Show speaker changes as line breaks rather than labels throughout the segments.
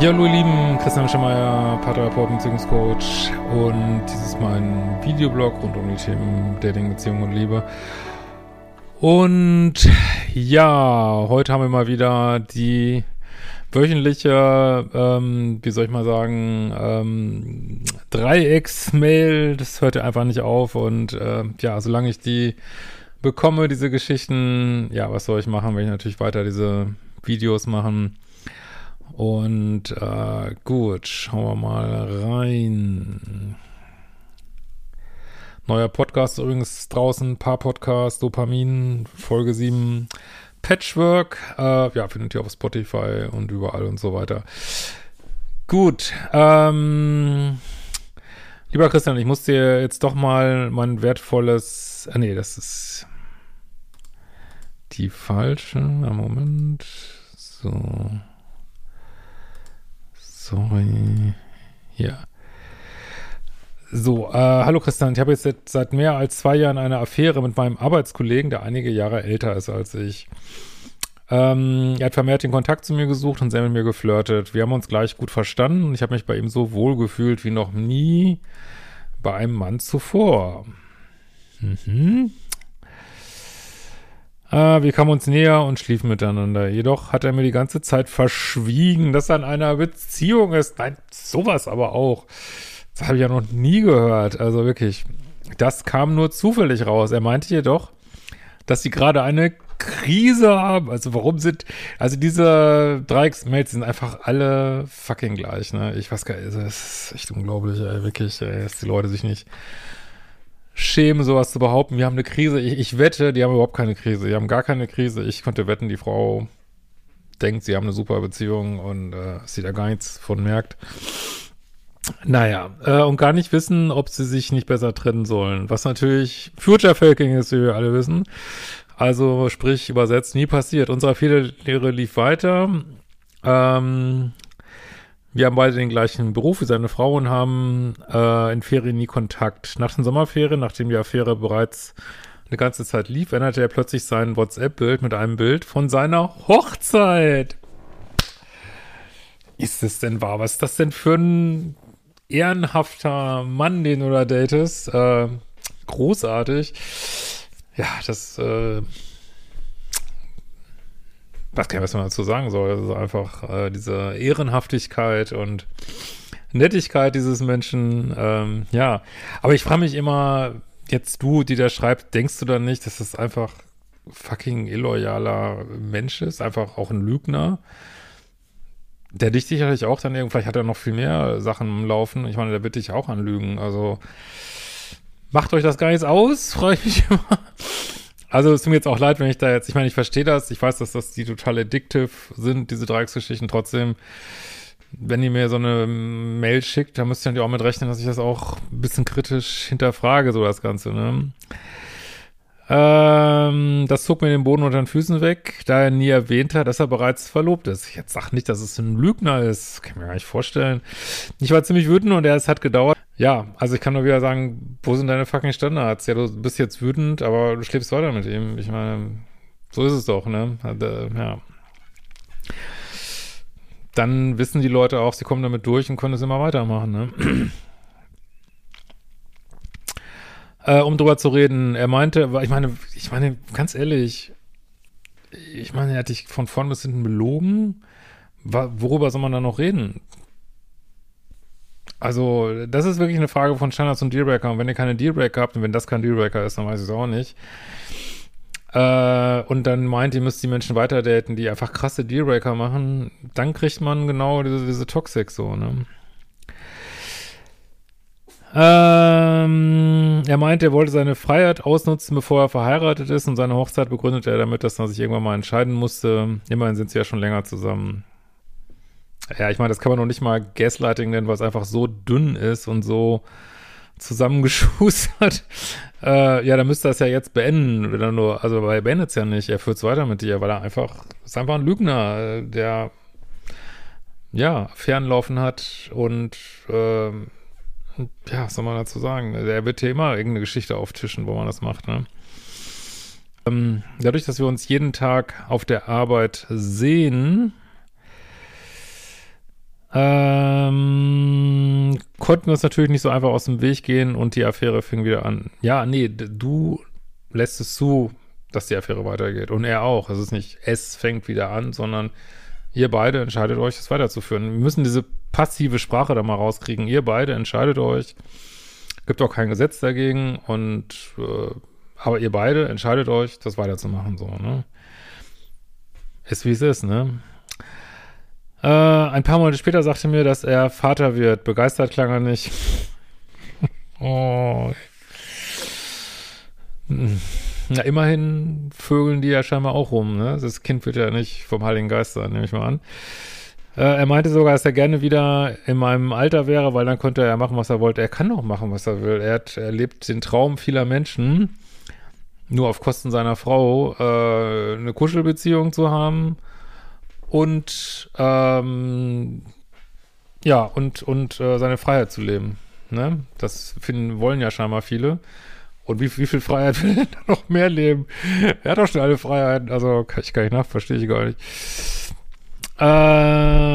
Ja, hallo ihr Lieben, Christian Schemeier, Paartherapeut, Beziehungscoach und dieses Mal ein Videoblog rund um die Themen Dating, Beziehung und Liebe. Und ja, heute haben wir mal wieder die wöchentliche, ähm, wie soll ich mal sagen, ähm, Dreiecks-Mail, das hört ja einfach nicht auf. Und äh, ja, solange ich die bekomme, diese Geschichten, ja, was soll ich machen, wenn ich natürlich weiter diese Videos machen und äh, gut, schauen wir mal rein. Neuer Podcast übrigens draußen, paar Podcast, Dopamin, Folge 7, Patchwork, äh, ja, findet ihr auf Spotify und überall und so weiter. Gut, ähm, lieber Christian, ich muss dir jetzt doch mal mein wertvolles, äh, nee, das ist die falsche, Moment, so. Sorry. Ja. So, äh, hallo Christian, ich habe jetzt seit, mehr als zwei Jahren eine Affäre mit meinem Arbeitskollegen, der einige Jahre älter ist als ich. Ähm, er hat vermehrt den Kontakt zu mir gesucht und sehr mit mir geflirtet. Wir haben uns gleich gut verstanden und ich habe mich bei ihm so wohl gefühlt wie noch nie bei einem Mann zuvor. Mhm. Ah, wir kamen uns näher und schliefen miteinander. Jedoch hat er mir die ganze Zeit verschwiegen, dass er in einer Beziehung ist. Nein, sowas aber auch. Das habe ich ja noch nie gehört. Also wirklich, das kam nur zufällig raus. Er meinte jedoch, dass sie gerade eine Krise haben. Also warum sind, also diese Dreiecksmails sind einfach alle fucking gleich, ne? Ich weiß gar nicht, das ist echt unglaublich, ey, wirklich, ey, dass die Leute sich nicht schämen, sowas zu behaupten. Wir haben eine Krise. Ich, ich, wette, die haben überhaupt keine Krise. Die haben gar keine Krise. Ich konnte wetten, die Frau denkt, sie haben eine super Beziehung und äh, sie da gar nichts von merkt. Naja, äh, und gar nicht wissen, ob sie sich nicht besser trennen sollen. Was natürlich Future Faking ist, wie wir alle wissen. Also sprich, übersetzt, nie passiert. Unsere Fehlerlehre lief weiter. Ähm, wir haben beide den gleichen Beruf wie seine Frau und haben äh, in Ferien nie Kontakt. Nach den Sommerferien, nachdem die Affäre bereits eine ganze Zeit lief, änderte er plötzlich sein WhatsApp-Bild mit einem Bild von seiner Hochzeit. Ist es denn wahr? Was ist das denn für ein ehrenhafter Mann, den du da datest? Äh, großartig. Ja, das äh, weiß gar nicht, was man dazu sagen soll. Also einfach äh, diese Ehrenhaftigkeit und Nettigkeit dieses Menschen, ähm, ja. Aber ich frage mich immer, jetzt du, die da schreibt, denkst du dann nicht, dass das einfach fucking illoyaler Mensch ist, einfach auch ein Lügner? Der dich sicherlich auch dann irgendwie, vielleicht hat er noch viel mehr Sachen im Laufen. Ich meine, der wird dich auch anlügen. Also macht euch das gar nichts aus, freue ich mich immer. Also es tut mir jetzt auch leid, wenn ich da jetzt, ich meine, ich verstehe das, ich weiß, dass das die total addictive sind, diese Dreiecksgeschichten, trotzdem, wenn ihr mir so eine Mail schickt, dann müsst ihr natürlich auch mit rechnen, dass ich das auch ein bisschen kritisch hinterfrage, so das Ganze, ne? Ähm, das zog mir den Boden unter den Füßen weg, da er nie erwähnt hat, dass er bereits verlobt ist. Ich jetzt sag nicht, dass es ein Lügner ist. Kann ich mir gar nicht vorstellen. Ich war ziemlich wütend und es hat gedauert. Ja, also ich kann nur wieder sagen, wo sind deine fucking Standards? Ja, du bist jetzt wütend, aber du schläfst weiter mit ihm. Ich meine, so ist es doch, ne? Also, ja. Dann wissen die Leute auch, sie kommen damit durch und können es immer weitermachen, ne? äh, um drüber zu reden. Er meinte, ich meine, ich meine, ganz ehrlich, ich meine, er hat dich von vorn bis hinten belogen. Worüber soll man da noch reden? Also, das ist wirklich eine Frage von Standards und Dealbreaker. Und wenn ihr keine Dealbreaker habt und wenn das kein Dealbreaker ist, dann weiß ich es auch nicht. Äh, und dann meint, ihr müsst die Menschen weiter daten, die einfach krasse Dealbreaker machen. Dann kriegt man genau diese, diese Toxic so, ne? Ähm, er meinte, er wollte seine Freiheit ausnutzen, bevor er verheiratet ist und seine Hochzeit begründet er damit, dass er sich irgendwann mal entscheiden musste. Immerhin sind sie ja schon länger zusammen. Ja, ich meine, das kann man noch nicht mal Gaslighting nennen, weil es einfach so dünn ist und so zusammengeschustert. Äh, ja, dann müsste er es ja jetzt beenden, wenn er nur, also er beendet es ja nicht, er führt es weiter mit dir, weil er einfach, ist einfach ein Lügner, äh, der ja, Fernlaufen hat und äh, ja, was soll man dazu sagen? Der wird hier immer irgendeine Geschichte auftischen, wo man das macht, ne? Ähm, dadurch, dass wir uns jeden Tag auf der Arbeit sehen, ähm, konnten wir uns natürlich nicht so einfach aus dem Weg gehen und die Affäre fing wieder an. Ja, nee, du lässt es zu, dass die Affäre weitergeht. Und er auch. Es ist nicht, es fängt wieder an, sondern ihr beide entscheidet euch, das weiterzuführen. Wir müssen diese passive Sprache da mal rauskriegen. Ihr beide entscheidet euch. Gibt auch kein Gesetz dagegen und äh, aber ihr beide entscheidet euch, das weiterzumachen, so, ne? Ist wie es ist, ne? Äh, ein paar Monate später sagte mir, dass er Vater wird. Begeistert klang er nicht. oh. Na, immerhin vögeln die ja scheinbar auch rum, ne? Das Kind wird ja nicht vom Heiligen Geist sein, nehme ich mal an. Äh, er meinte sogar, dass er gerne wieder in meinem Alter wäre, weil dann könnte er machen, was er wollte. Er kann doch machen, was er will. Er hat erlebt den Traum vieler Menschen, nur auf Kosten seiner Frau, äh, eine Kuschelbeziehung zu haben und ähm, ja, und, und äh, seine Freiheit zu leben. Ne? Das finden, wollen ja scheinbar viele. Und wie, wie viel Freiheit will er noch mehr leben? Er hat doch schon alle Freiheiten. Also kann ich gar nicht nach, verstehe ich gar nicht. Ähm,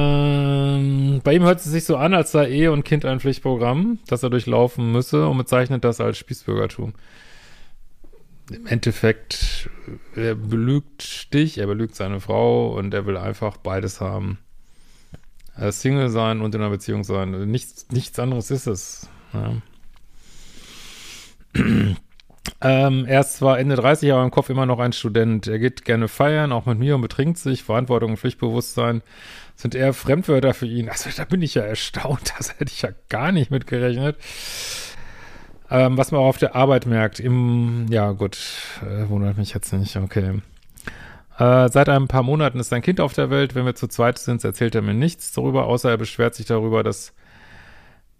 bei ihm hört es sich so an, als sei Ehe und Kind ein Pflichtprogramm, das er durchlaufen müsse und bezeichnet das als Spießbürgertum im Endeffekt, er belügt dich, er belügt seine Frau und er will einfach beides haben. Single sein und in einer Beziehung sein. Nichts, nichts anderes ist es. Ja. ähm, er ist zwar Ende 30, aber im Kopf immer noch ein Student. Er geht gerne feiern, auch mit mir und betrinkt sich. Verantwortung und Pflichtbewusstsein sind eher Fremdwörter für ihn. Also da bin ich ja erstaunt. Das hätte ich ja gar nicht mitgerechnet. Ähm, was man auch auf der Arbeit merkt, im, ja gut, äh, wundert mich jetzt nicht, okay. Äh, seit ein paar Monaten ist sein Kind auf der Welt. Wenn wir zu zweit sind, erzählt er mir nichts darüber, außer er beschwert sich darüber, dass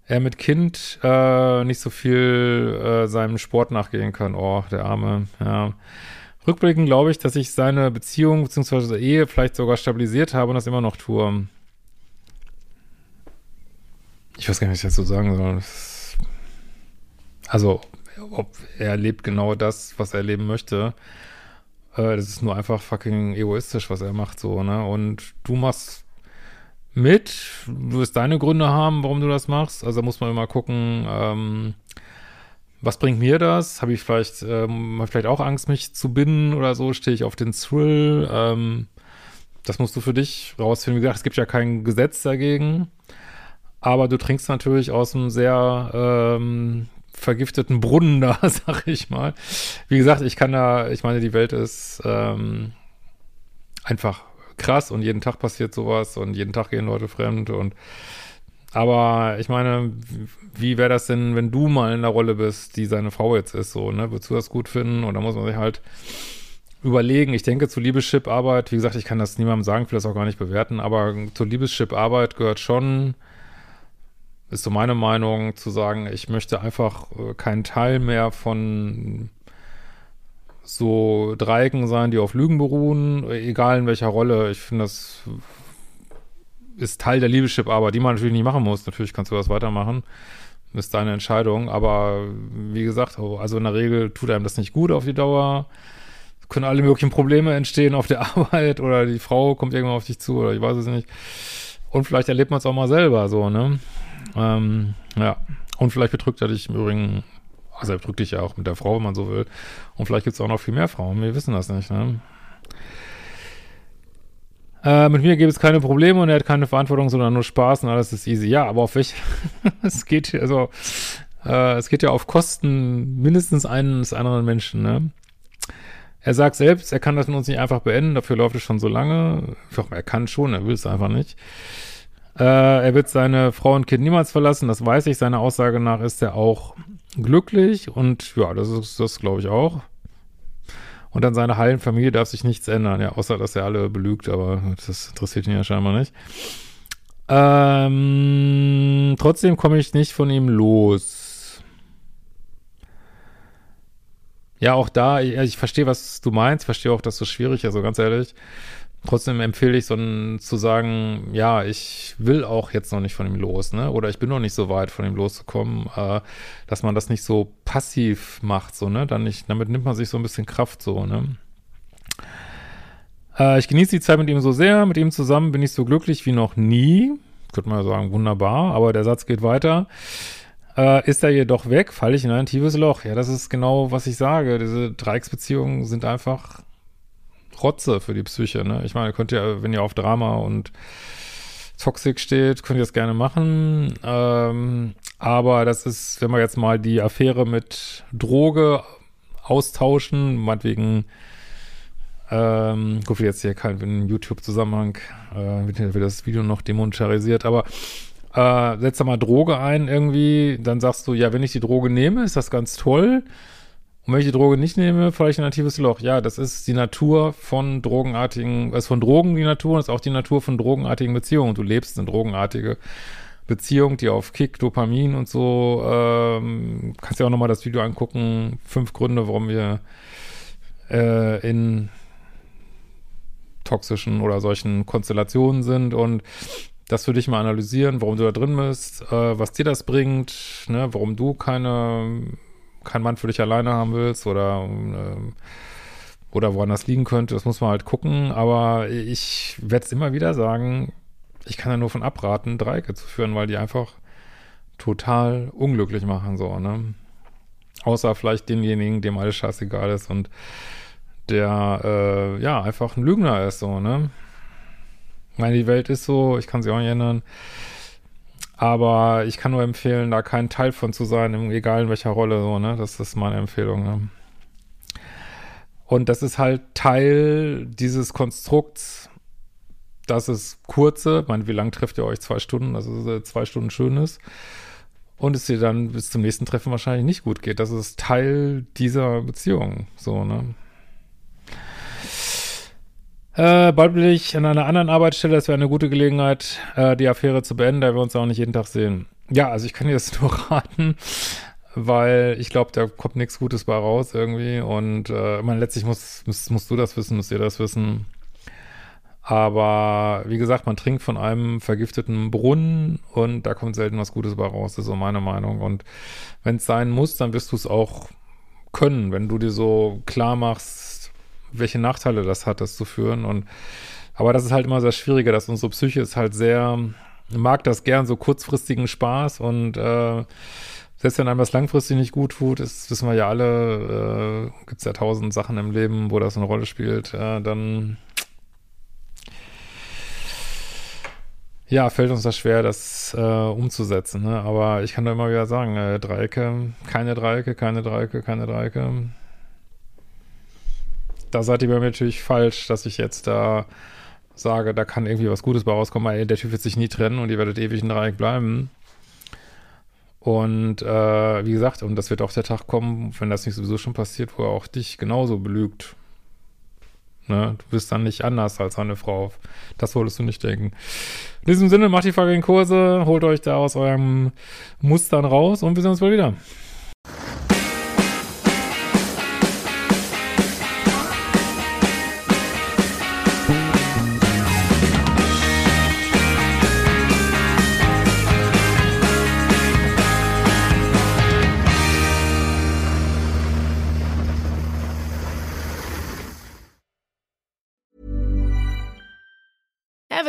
er mit Kind äh, nicht so viel äh, seinem Sport nachgehen kann. Oh, der Arme, ja. Rückblickend glaube ich, dass ich seine Beziehung bzw. Ehe vielleicht sogar stabilisiert habe und das immer noch tue. Ich weiß gar nicht, was ich dazu sagen soll. Das also, ob er lebt genau das, was er leben möchte. Äh, das ist nur einfach fucking egoistisch, was er macht, so, ne? Und du machst mit, du wirst deine Gründe haben, warum du das machst. Also da muss man immer gucken, ähm, was bringt mir das? Habe ich vielleicht, ähm, hab vielleicht auch Angst, mich zu binden oder so? Stehe ich auf den Thrill? Ähm, das musst du für dich rausfinden. Wie gesagt, es gibt ja kein Gesetz dagegen. Aber du trinkst natürlich aus einem sehr ähm, vergifteten Brunnen da, sag ich mal. Wie gesagt, ich kann da, ich meine, die Welt ist ähm, einfach krass und jeden Tag passiert sowas und jeden Tag gehen Leute fremd und aber ich meine, wie wäre das denn, wenn du mal in der Rolle bist, die seine Frau jetzt ist, so, ne? Würdest du das gut finden? Und da muss man sich halt überlegen. Ich denke, zu Liebeschip-Arbeit, wie gesagt, ich kann das niemandem sagen, will das auch gar nicht bewerten, aber zur Liebeschip-Arbeit gehört schon ist so meine Meinung, zu sagen, ich möchte einfach äh, kein Teil mehr von so Dreiecken sein, die auf Lügen beruhen, egal in welcher Rolle. Ich finde, das ist Teil der Liebeschip, aber die man natürlich nicht machen muss. Natürlich kannst du das weitermachen. Ist deine Entscheidung. Aber wie gesagt, oh, also in der Regel tut einem das nicht gut auf die Dauer. Es können alle möglichen Probleme entstehen auf der Arbeit oder die Frau kommt irgendwann auf dich zu oder ich weiß es nicht. Und vielleicht erlebt man es auch mal selber so, ne? Ähm, ja. Und vielleicht betrügt er dich im Übrigen, also er betrügt dich ja auch mit der Frau, wenn man so will. Und vielleicht gibt es auch noch viel mehr Frauen. Wir wissen das nicht, ne? Äh, mit mir gibt es keine Probleme und er hat keine Verantwortung, sondern nur Spaß und alles ist easy. Ja, aber auf welche? es geht, also, äh, es geht ja auf Kosten mindestens eines anderen Menschen, ne? Er sagt selbst, er kann das mit uns nicht einfach beenden, dafür läuft es schon so lange. Doch, er kann schon, er will es einfach nicht. Äh, er wird seine Frau und Kind niemals verlassen, das weiß ich. Seiner Aussage nach ist er auch glücklich und ja, das ist das, glaube ich, auch. Und an seiner heilen Familie darf sich nichts ändern, ja, außer dass er alle belügt, aber das interessiert ihn ja scheinbar nicht. Ähm, trotzdem komme ich nicht von ihm los. Ja, auch da, ich, ich verstehe, was du meinst, verstehe auch, dass das schwierig ist, also ganz ehrlich. Trotzdem empfehle ich so ein, zu sagen, ja, ich will auch jetzt noch nicht von ihm los, ne? Oder ich bin noch nicht so weit, von ihm loszukommen, äh, dass man das nicht so passiv macht, so, ne? Dann nicht, damit nimmt man sich so ein bisschen Kraft, so, ne? Äh, ich genieße die Zeit mit ihm so sehr, mit ihm zusammen bin ich so glücklich wie noch nie. Könnte man sagen, wunderbar, aber der Satz geht weiter. Äh, ist er jedoch weg, falle ich in ein tiefes Loch. Ja, das ist genau, was ich sage. Diese Dreiecksbeziehungen sind einfach Rotze für die Psyche, ne? Ich meine, könnt ihr, wenn ihr auf Drama und Toxic steht, könnt ihr das gerne machen. Ähm, aber das ist, wenn wir jetzt mal die Affäre mit Droge austauschen, meinetwegen, ähm, gut, jetzt hier kein YouTube-Zusammenhang, äh, wird das Video noch demonetarisiert, aber äh, setz da mal Droge ein irgendwie, dann sagst du, ja, wenn ich die Droge nehme, ist das ganz toll. Und wenn ich die Droge nicht nehme, falle ich in ein tiefes Loch. Ja, das ist die Natur von drogenartigen, also von Drogen die Natur und ist auch die Natur von drogenartigen Beziehungen. Du lebst eine drogenartige Beziehung, die auf Kick, Dopamin und so, ähm, kannst dir auch nochmal das Video angucken. Fünf Gründe, warum wir äh, in toxischen oder solchen Konstellationen sind und das für dich mal analysieren, warum du da drin bist, äh, was dir das bringt, ne, warum du keine kein Mann für dich alleine haben willst oder ähm, oder woran das liegen könnte, das muss man halt gucken. Aber ich werde es immer wieder sagen, ich kann ja nur von abraten, Dreiecke zu führen, weil die einfach total unglücklich machen, so, ne? Außer vielleicht denjenigen, dem alles scheißegal ist und der, äh, ja, einfach ein Lügner ist, so, ne? Ich meine, die Welt ist so, ich kann sie auch nicht ändern. Aber ich kann nur empfehlen, da kein Teil von zu sein, egal in welcher Rolle, so, ne? Das ist meine Empfehlung, ne? Und das ist halt Teil dieses Konstrukts, dass es kurze, ich meine, wie lang trefft ihr euch? Zwei Stunden, also zwei Stunden schön ist. Und es dir dann bis zum nächsten Treffen wahrscheinlich nicht gut geht. Das ist Teil dieser Beziehung, so, ne? Äh, bald bin ich an einer anderen Arbeitsstelle. Das wäre eine gute Gelegenheit, äh, die Affäre zu beenden, da wir uns auch nicht jeden Tag sehen. Ja, also ich kann dir das nur raten, weil ich glaube, da kommt nichts Gutes bei raus irgendwie. Und äh, ich letztlich muss, musst, musst du das wissen, musst ihr das wissen. Aber wie gesagt, man trinkt von einem vergifteten Brunnen und da kommt selten was Gutes bei raus, das ist so meine Meinung. Und wenn es sein muss, dann wirst du es auch können, wenn du dir so klar machst, welche Nachteile das hat, das zu führen. Und aber das ist halt immer sehr schwieriger, dass unsere Psyche ist halt sehr, mag das gern, so kurzfristigen Spaß und äh, selbst wenn einem das langfristig nicht gut tut, ist, wissen wir ja alle, äh, gibt es ja tausend Sachen im Leben, wo das eine Rolle spielt, äh, dann ja, fällt uns das schwer, das äh, umzusetzen. Ne? Aber ich kann da immer wieder sagen, äh, Dreiecke, keine Dreiecke, keine Dreiecke, keine Dreiecke da seid ihr bei mir natürlich falsch, dass ich jetzt da sage, da kann irgendwie was Gutes bei rauskommen, weil der Typ wird sich nie trennen und ihr werdet ewig ein Dreieck bleiben. Und äh, wie gesagt, und das wird auch der Tag kommen, wenn das nicht sowieso schon passiert, wo er auch dich genauso belügt. Ne? Du bist dann nicht anders als eine Frau. Das solltest du nicht denken. In diesem Sinne, macht die fucking Kurse, holt euch da aus eurem Mustern raus und wir sehen uns bald wieder.